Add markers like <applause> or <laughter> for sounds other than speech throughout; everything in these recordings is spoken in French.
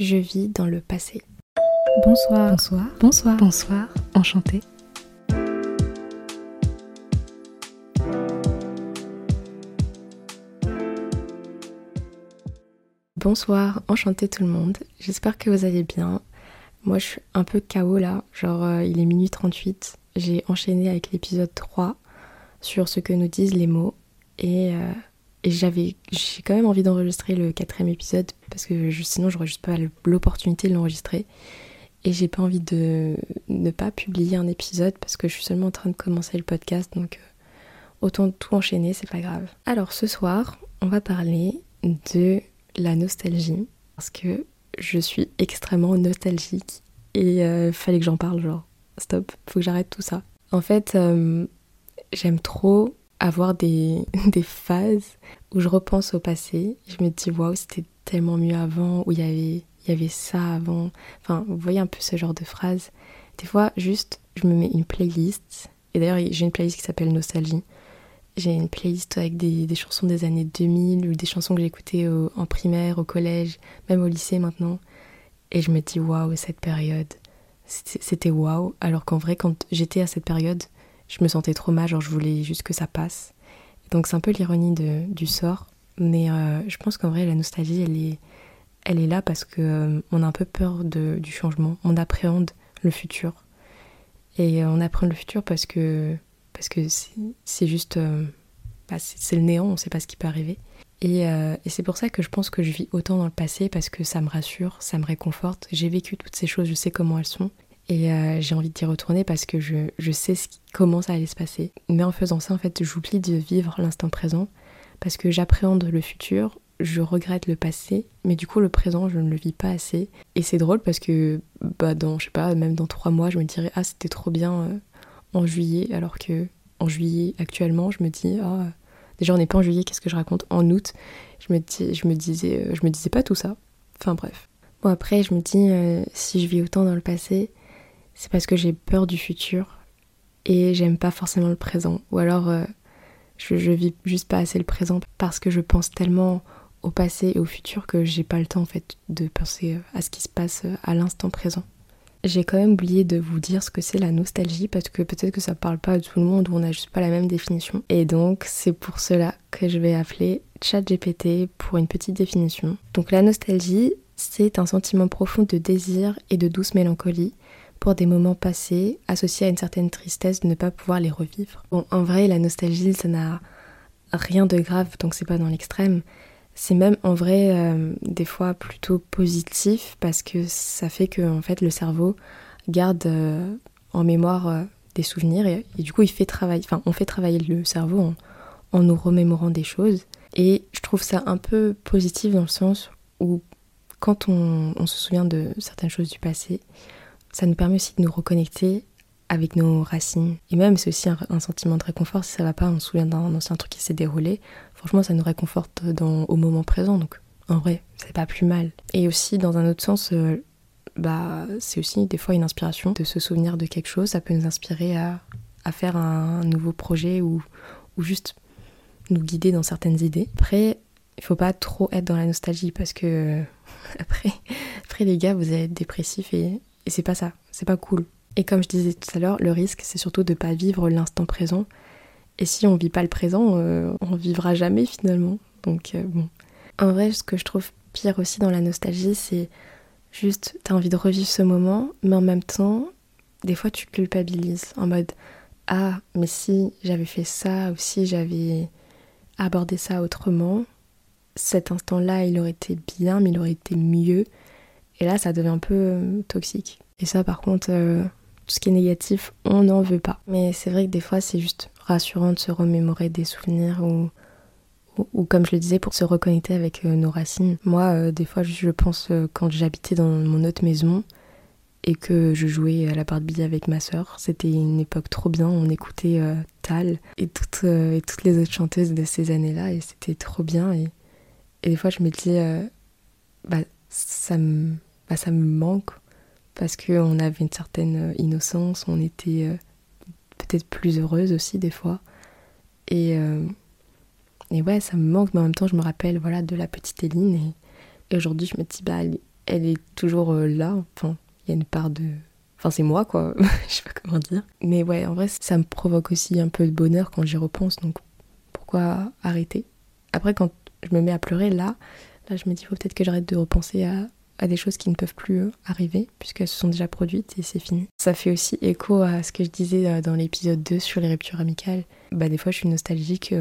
Je vis dans le passé. Bonsoir. Bonsoir. Bonsoir. Bonsoir. Enchantée. Bonsoir, enchanté tout le monde. J'espère que vous allez bien. Moi, je suis un peu KO là. Genre, euh, il est minuit 38. J'ai enchaîné avec l'épisode 3 sur ce que nous disent les mots. Et, euh, et j'avais, j'ai quand même envie d'enregistrer le quatrième épisode parce que je, sinon, j'aurais juste pas l'opportunité de l'enregistrer. Et j'ai pas envie de ne pas publier un épisode parce que je suis seulement en train de commencer le podcast. Donc, euh, autant tout enchaîner, c'est pas grave. Alors, ce soir, on va parler de la nostalgie parce que je suis extrêmement nostalgique et euh, fallait que j'en parle genre stop, faut que j'arrête tout ça. En fait, euh, j'aime trop avoir des, <laughs> des phases où je repense au passé, je me dis waouh, c'était tellement mieux avant, où il y avait il y avait ça avant. Enfin, vous voyez un peu ce genre de phrase. Des fois, juste, je me mets une playlist. Et d'ailleurs, j'ai une playlist qui s'appelle Nostalgie. J'ai une playlist avec des, chansons des années 2000 ou des chansons que j'écoutais en primaire, au collège, même au lycée maintenant. Et je me dis waouh, cette période, c'était waouh. Alors qu'en vrai, quand j'étais à cette période, je me sentais trop mal, genre je voulais juste que ça passe. Donc c'est un peu l'ironie du sort. Mais euh, je pense qu'en vrai, la nostalgie, elle est, elle est là parce que euh, on a un peu peur de, du changement. On appréhende le futur. Et euh, on appréhende le futur parce que parce que c'est juste bah, c'est le néant, on sait pas ce qui peut arriver. Et c'est pour ça que je pense que je vis autant dans le passé parce que ça me rassure, ça me réconforte. J'ai vécu toutes ces choses, je sais comment elles sont. Et j'ai envie d'y retourner parce que je, je sais ce qui, comment ça allait se passer. Mais en faisant ça, en fait, j'oublie de vivre l'instant présent parce que j'appréhende le futur je regrette le passé, mais du coup le présent je ne le vis pas assez. Et c'est drôle parce que bah dans je sais pas même dans trois mois je me dirais ah c'était trop bien euh, en juillet alors que en juillet actuellement je me dis ah déjà on n'est pas en juillet qu'est-ce que je raconte? En août je me dis, je me disais euh, je me disais pas tout ça. Enfin bref. Bon après je me dis euh, si je vis autant dans le passé c'est parce que j'ai peur du futur et j'aime pas forcément le présent ou alors je, je vis juste pas assez le présent parce que je pense tellement au passé et au futur que j'ai pas le temps de penser euh, à ce qui se passe euh, à l'instant présent. J'ai quand même oublié de vous dire ce que c'est la nostalgie parce que peut-être que ça parle pas à tout le monde ou on a juste pas la même définition. Et donc c'est pour cela que je vais appeler ChatGPT pour une petite définition. Donc la nostalgie, c'est un sentiment profond de désir et de douce mélancolie pour des moments passés associés à une certaine tristesse de ne pas pouvoir les revivre. Bon, en vrai, la nostalgie, ça n'a rien de grave, donc c'est pas dans l'extrême. C'est même en vrai euh, des fois plutôt positif parce que ça fait que en fait le cerveau garde euh, en mémoire euh, des souvenirs et, du coup il fait travailler, enfin on fait travailler le cerveau en, nous remémorant des choses et je trouve ça un peu positif dans le sens où quand on se souvient de certaines choses du passé, ça nous permet aussi de nous reconnecter avec nos racines. Et même, c'est aussi un, sentiment de réconfort. Si ça va pas, on se souvient d'un ancien truc qui s'est déroulé. Franchement, ça nous réconforte au moment présent. Donc, en vrai, c'est pas plus mal. Et aussi, dans un autre sens, euh, bah, c'est aussi des fois une inspiration de se souvenir de quelque chose. Ça peut nous inspirer à, faire un, nouveau projet ou, ou juste nous guider dans certaines idées. Après, il faut pas trop être dans la nostalgie parce que <laughs> après, après les gars, vous allez être dépressifs et, et c'est pas ça. C'est pas cool. Et comme je disais tout à l'heure, le risque, c'est surtout de pas vivre l'instant présent. Et si on vit pas le présent, euh, on vivra jamais finalement. Donc euh, bon. En vrai, ce que je trouve pire aussi dans la nostalgie, c'est juste, tu as envie de revivre ce moment, mais en même temps, des fois tu culpabilises en mode ah, mais si j'avais fait ça ou si j'avais abordé ça autrement, cet instant-là, il aurait été bien, mais il aurait été mieux. Et là, ça devient un peu euh, toxique. Et ça, par contre, tout ce qui est négatif, on n'en veut pas. Mais c'est vrai que des fois, c'est juste rassurant de se remémorer des souvenirs ou, ou, comme je le disais, pour se reconnecter avec euh, nos racines. Moi, euh, des fois, je pense euh, quand j'habitais dans mon autre maison et que je jouais à la Barbie avec ma sœur, c'était une époque trop bien. On écoutait Tal et toutes, et toutes les autres chanteuses de ces années-là et c'était trop bien. Et, et, des fois, je me dis, bah, ça me, bah, ça me manque parce qu'on avait une certaine euh, innocence, on était euh, peut-être plus heureuse aussi des fois. Et, euh, et ouais, ça me manque, mais en même temps, je me rappelle voilà, de la petite Éline. Et, aujourd'hui, je me dis, bah, elle est toujours là. Enfin, il y a une part de. Enfin, c'est moi, quoi. <laughs> je sais pas comment dire. Mais ouais, en vrai, ça me provoque aussi un peu de bonheur quand j'y repense. Donc, pourquoi arrêter? Après, quand je me mets à pleurer, là, là, je me dis, faut peut-être que j'arrête de repenser à, à des choses qui ne peuvent plus euh, arriver, puisqu'elles se sont déjà produites et c'est fini. Ça fait aussi écho à ce que je disais euh, dans l'épisode 2 sur les ruptures amicales. Bah, des fois, je suis nostalgique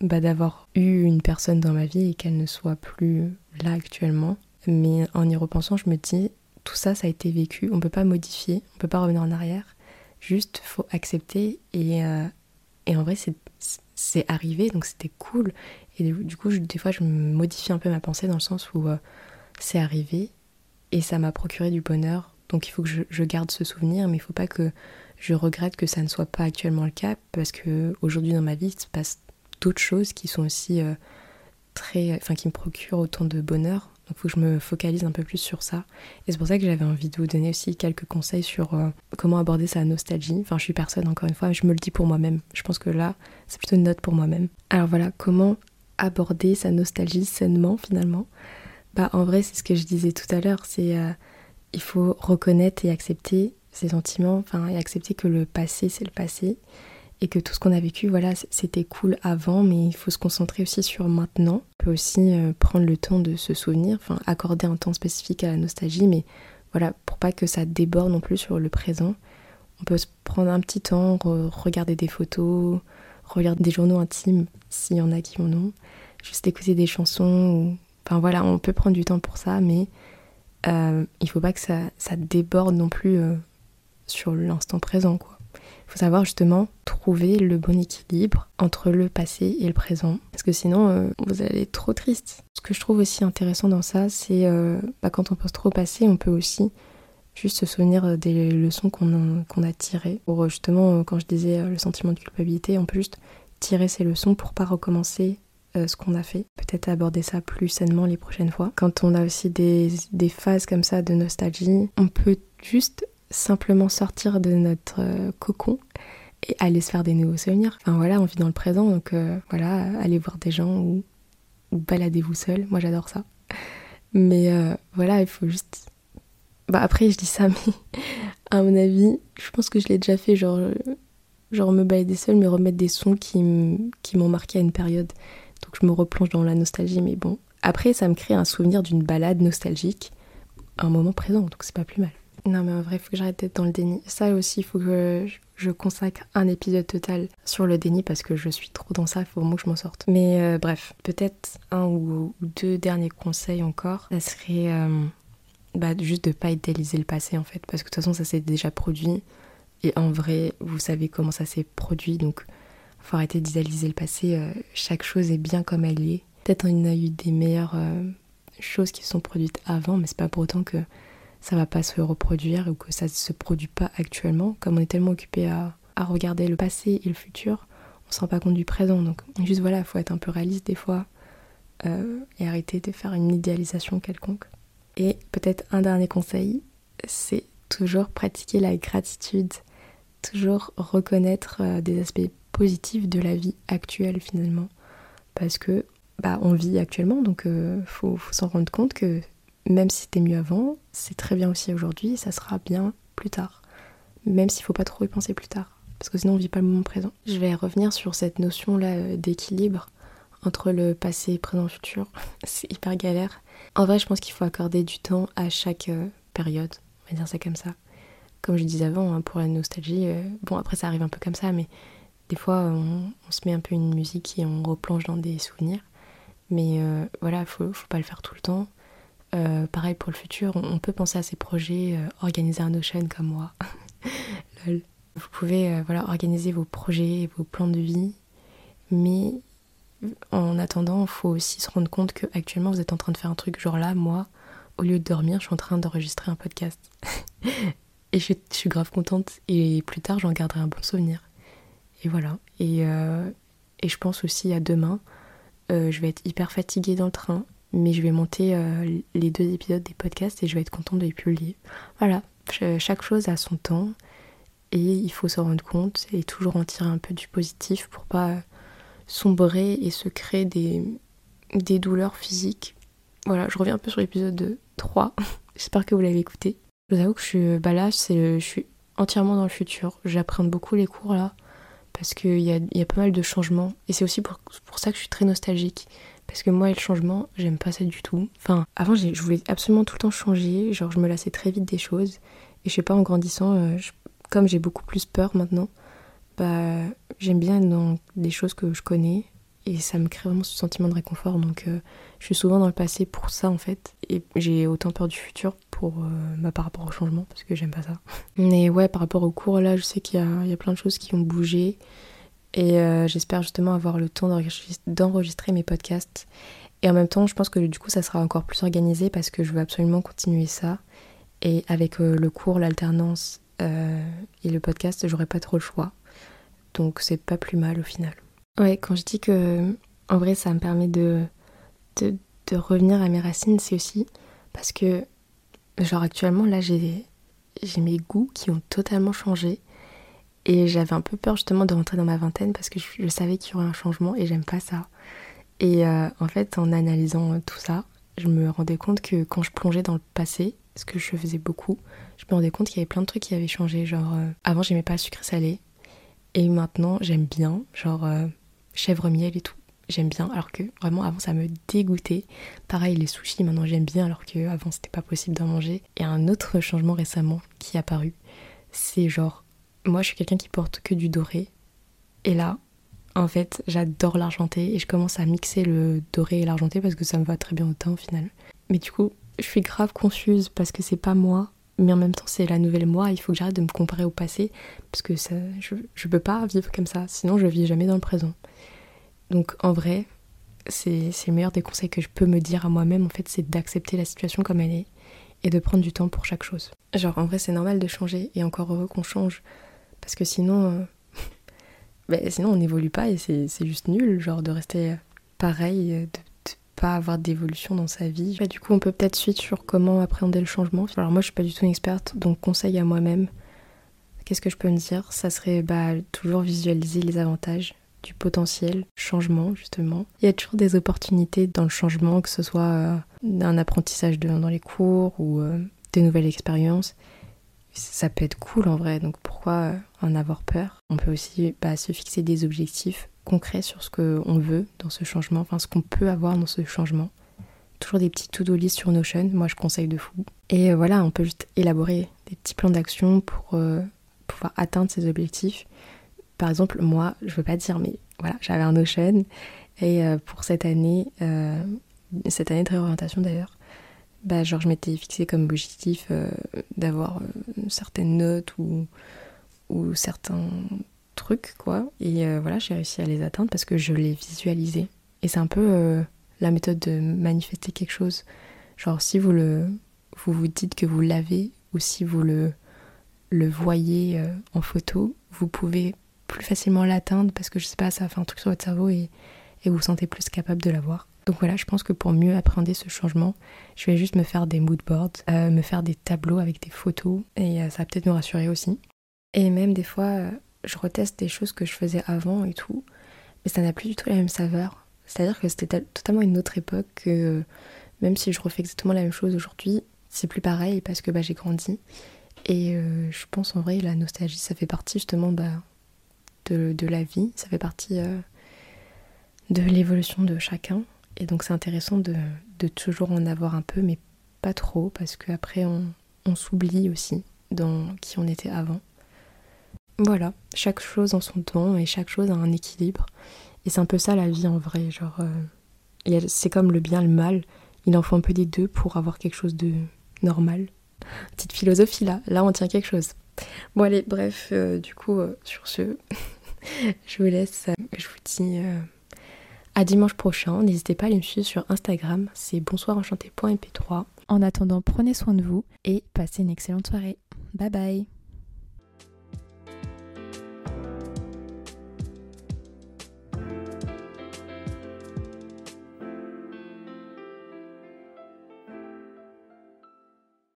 bah, d'avoir eu une personne dans ma vie et qu'elle ne soit plus là actuellement. Mais en y repensant, je me dis, tout ça, ça a été vécu, on peut pas modifier, on peut pas revenir en arrière. Juste, faut accepter et, euh, et en vrai, c'est arrivé, donc c'était cool. Et du coup, des fois, je modifie un peu ma pensée dans le sens où euh, c'est arrivé et ça m'a procuré du bonheur. Donc il faut que je, garde ce souvenir, mais il faut pas que je regrette que ça ne soit pas actuellement le cas parce que aujourd'hui dans ma vie, il se passe d'autres choses qui sont aussi euh, très, enfin qui me procurent autant de bonheur. Donc il faut que je me focalise un peu plus sur ça. Et c'est pour ça que j'avais envie de vous donner aussi quelques conseils sur euh, comment aborder sa nostalgie. Enfin je suis personne encore une fois, je me le dis pour moi-même. Je pense que là c'est plutôt une note pour moi-même. Alors voilà, comment aborder sa nostalgie sainement finalement? Bah en vrai c'est ce que je disais tout à l'heure, c'est euh, il faut reconnaître et accepter ses sentiments, enfin et accepter que le passé c'est le passé et que tout ce qu'on a vécu, voilà, c'était cool avant, mais il faut se concentrer aussi sur maintenant. On peut aussi euh, prendre le temps de se souvenir, enfin accorder un temps spécifique à la nostalgie, mais voilà, pour pas que ça déborde non plus sur le présent. On peut se prendre un petit temps, regarder des photos, regarder des journaux intimes, s'il y en a qui en ont, juste écouter des chansons, enfin voilà, on peut prendre du temps pour ça, mais euh, il faut pas que ça, déborde non plus euh, sur l'instant présent, quoi faut savoir justement trouver le bon équilibre entre le passé et le présent. Parce que sinon, euh, vous allez être trop triste. Ce que je trouve aussi intéressant dans ça, c'est euh, bah, quand on pense trop au passé, on peut aussi juste se souvenir des leçons qu'on a, a, tirées. Pour justement, quand je disais le sentiment de culpabilité, on peut juste tirer ces leçons pour pas recommencer ce qu'on a fait. Peut-être aborder ça plus sainement les prochaines fois. Quand on a aussi des, des phases comme ça de nostalgie, on peut juste simplement sortir de notre euh, cocon et aller se faire des nouveaux souvenirs. Enfin voilà, on vit dans le présent, donc euh, voilà, allez voir des gens ou, baladez-vous seul. Moi j'adore ça. Mais euh, voilà, il faut juste. Bah après, je dis ça, <laughs> mais à mon avis, je pense que je l'ai déjà fait, genre, genre me balader seul, mais remettre des sons qui m'ont marqué à une période. Je me replonge dans la nostalgie, mais bon. Après, ça me crée un souvenir d'une balade nostalgique un moment présent, donc c'est pas plus mal. Non, mais en vrai, il faut que j'arrête d'être dans le déni. Ça aussi, il faut que je consacre un épisode total sur le déni parce que je suis trop dans ça, il faut vraiment que je m'en sorte. Mais euh, bref, peut-être un ou deux derniers conseils encore. Ça serait euh, bah, juste de pas idéaliser le passé en fait, parce que de toute façon, ça s'est déjà produit. Et en vrai, vous savez comment ça s'est produit, donc faut arrêter d'idéaliser le passé. Euh, chaque chose est bien comme elle est. Peut-être y a eu des meilleures choses qui sont produites avant, mais c'est pas pour autant que ça va pas se reproduire ou que ça se produit pas actuellement. Comme on est tellement occupé à, regarder le passé et le futur, on se rend pas compte du présent. Donc juste voilà, il faut être un peu réaliste des fois euh, et arrêter de faire une idéalisation quelconque. Et peut-être un dernier conseil, c'est toujours pratiquer la gratitude, toujours reconnaître euh, des aspects positifs de la vie actuelle finalement, parce que bah, on vit actuellement, donc euh, faut s'en rendre compte que même si c'était mieux avant, c'est très bien aussi aujourd'hui, ça sera bien plus tard. Même s'il faut pas trop y penser plus tard, parce que sinon on vit pas le moment présent. Je vais revenir sur cette notion-là euh, d'équilibre entre le passé, présent, futur. <laughs> c'est hyper galère. En vrai, je pense qu'il faut accorder du temps à chaque euh, période, on va dire ça comme ça. Comme je disais avant, hein, pour la nostalgie, bon après ça arrive un peu comme ça, mais des fois on, se met un peu une musique et on replonge dans des souvenirs. Mais voilà, faut, faut pas le faire tout le temps. Euh, pareil pour le futur, on peut penser à ces projets, euh, organiser un ocean comme moi. <laughs> Vous pouvez euh, voilà, organiser vos projets, vos plans de vie, mais en attendant, il faut aussi se rendre compte qu'actuellement vous êtes en train de faire un truc, genre là, moi, au lieu de dormir, je suis en train d'enregistrer un podcast. <laughs> et je, suis grave contente, et plus tard, j'en garderai un bon souvenir. Et voilà. Et, et je pense aussi à demain, je vais être hyper fatiguée dans le train, mais je vais monter euh, les deux épisodes des podcasts et je vais être contente de les publier. Voilà, chaque chose a son temps et il faut se rendre compte et toujours en tirer un peu du positif pour pas sombrer et se créer des, des douleurs physiques voilà, je reviens un peu sur l'épisode 3. <laughs> J'espère que vous l'avez écouté. Je vous avoue que je suis, bah là, je suis entièrement dans le futur. J'apprends beaucoup les cours là parce qu'il y a, pas mal de changements. Et c'est aussi pour, ça que je suis très nostalgique. Parce que moi, le changement, j'aime pas ça du tout. Enfin, avant, je voulais absolument tout le temps changer. Genre, je me lassais très vite des choses. Et je sais pas, en grandissant, euh, comme j'ai beaucoup plus peur maintenant, bah, j'aime bien dans des choses que je connais. Et ça me crée vraiment ce sentiment de réconfort. Donc, euh, je suis souvent dans le passé pour ça, en fait. Et j'ai autant peur du futur pour, euh, bah, par rapport au changement, parce que j'aime pas ça. Mais ouais, par rapport au cours, là, je sais qu'il y, y a, plein de choses qui ont bougé. Et euh, j'espère justement avoir le temps d'enregistrer mes podcasts. Et en même temps, je pense que du coup, ça sera encore plus organisé parce que je veux absolument continuer ça. Et avec le cours, l'alternance et le podcast, j'aurai pas trop le choix. Donc c'est pas plus mal au final. Ouais, quand je dis que en vrai ça me permet de, de, revenir à mes racines, c'est aussi parce que genre actuellement là j'ai mes goûts qui ont totalement changé et j'avais un peu peur justement de rentrer dans ma vingtaine parce que je, savais qu'il y aurait un changement et j'aime pas ça. Et euh, en fait, en analysant tout ça, je me rendais compte que quand je plongeais dans le passé, ce que je faisais beaucoup, je me rendais compte qu'il y avait plein de trucs qui avaient changé. Genre, euh, avant, j'aimais pas le sucré salé. Et maintenant, j'aime bien. Genre, euh, chèvre miel et tout. J'aime bien. Alors que vraiment, avant, ça me dégoûtait. Pareil, les sushis, maintenant, j'aime bien. Alors que avant, c'était pas possible d'en manger. Et un autre changement récemment qui est apparu, c'est genre moi je suis quelqu'un qui porte que du doré. Et là, en fait, j'adore l'argenté et je commence à mixer le doré et l'argenté parce que ça me va très bien au teint au final. Mais du coup, je suis grave confuse parce que c'est pas moi, mais en même temps c'est la nouvelle moi. Il faut que j'arrête de me comparer au passé parce que ça, je, je peux pas vivre comme ça, sinon je vis jamais dans le présent. Donc en vrai, c'est le meilleur des conseils que je peux me dire à moi-même en fait, c'est d'accepter la situation comme elle est et de prendre du temps pour chaque chose. Genre en vrai, c'est normal de changer et encore heureux qu'on change parce que sinon, euh, <laughs> ben, sinon on n'évolue pas et c'est juste nul, genre de rester pareil, ne pas avoir d'évolution dans sa vie. du coup, on peut peut-être suite sur comment appréhender le changement. Alors moi, je suis pas du tout une experte, donc conseil à moi-même. Qu'est-ce que je peux me dire? Ça serait bah, toujours visualiser les avantages du potentiel changement justement. Il y a toujours des opportunités dans le changement, que ce soit euh, un apprentissage dans les cours ou euh, des nouvelles expériences ça peut être cool en vrai, donc pourquoi euh, en avoir peur? On peut aussi bah, se fixer des objectifs concrets sur ce qu'on veut dans ce changement, enfin ce qu'on peut avoir dans ce changement. Toujours des petits to-do list sur Notion, moi je conseille de fou. Et euh, voilà, on peut juste élaborer des petits plans d'action pour euh, pouvoir atteindre ces objectifs. Par exemple, moi, je veux pas dire, mais voilà, j'avais un Notion et pour cette année, cette année de réorientation d'ailleurs, bah, genre je m'étais fixé comme objectif euh, d'avoir euh, certaines notes ou, ou certains trucs quoi. Et euh, voilà j'ai réussi à les atteindre parce que je les visualisais. Et c'est un peu la méthode de manifester quelque chose. Genre si vous le vous vous dites que vous l'avez ou si vous le le voyez en photo vous pouvez plus facilement l'atteindre parce que je sais pas ça fait un truc sur votre cerveau et, et vous vous sentez plus capable de l'avoir donc voilà, je pense que pour mieux appréhender ce changement, je vais juste me faire des mood boards, euh, me faire des tableaux avec des photos et euh, ça va peut-être me rassurer aussi. Et même des fois, euh, je reteste des choses que je faisais avant et tout, mais ça n'a plus du tout la même saveur. C'est-à-dire que c'était totalement une autre époque que même si je refais exactement la même chose aujourd'hui, c'est plus pareil parce que bah, j'ai grandi. Et je pense en vrai, la nostalgie, ça fait partie justement bah, de, de, la vie, ça fait partie de l'évolution de chacun. Et donc c'est intéressant de, toujours en avoir un peu, mais pas trop, parce qu'après on, on s'oublie aussi dans qui on était avant. Voilà, chaque chose en son temps et chaque chose a un équilibre. Et c'est un peu ça la vie en vrai, genre euh, c'est comme le bien le mal, il en faut un peu des deux pour avoir quelque chose de normal. Petite philosophie là, là on tient quelque chose. Bon allez, bref, euh, du coup euh, sur ce, <laughs> je vous laisse, je vous dis à dimanche prochain, n'hésitez pas à aller me suivre sur Instagram, c'est bonsoirenchanté.mp3. En attendant, prenez soin de vous et passez une excellente soirée. Bye bye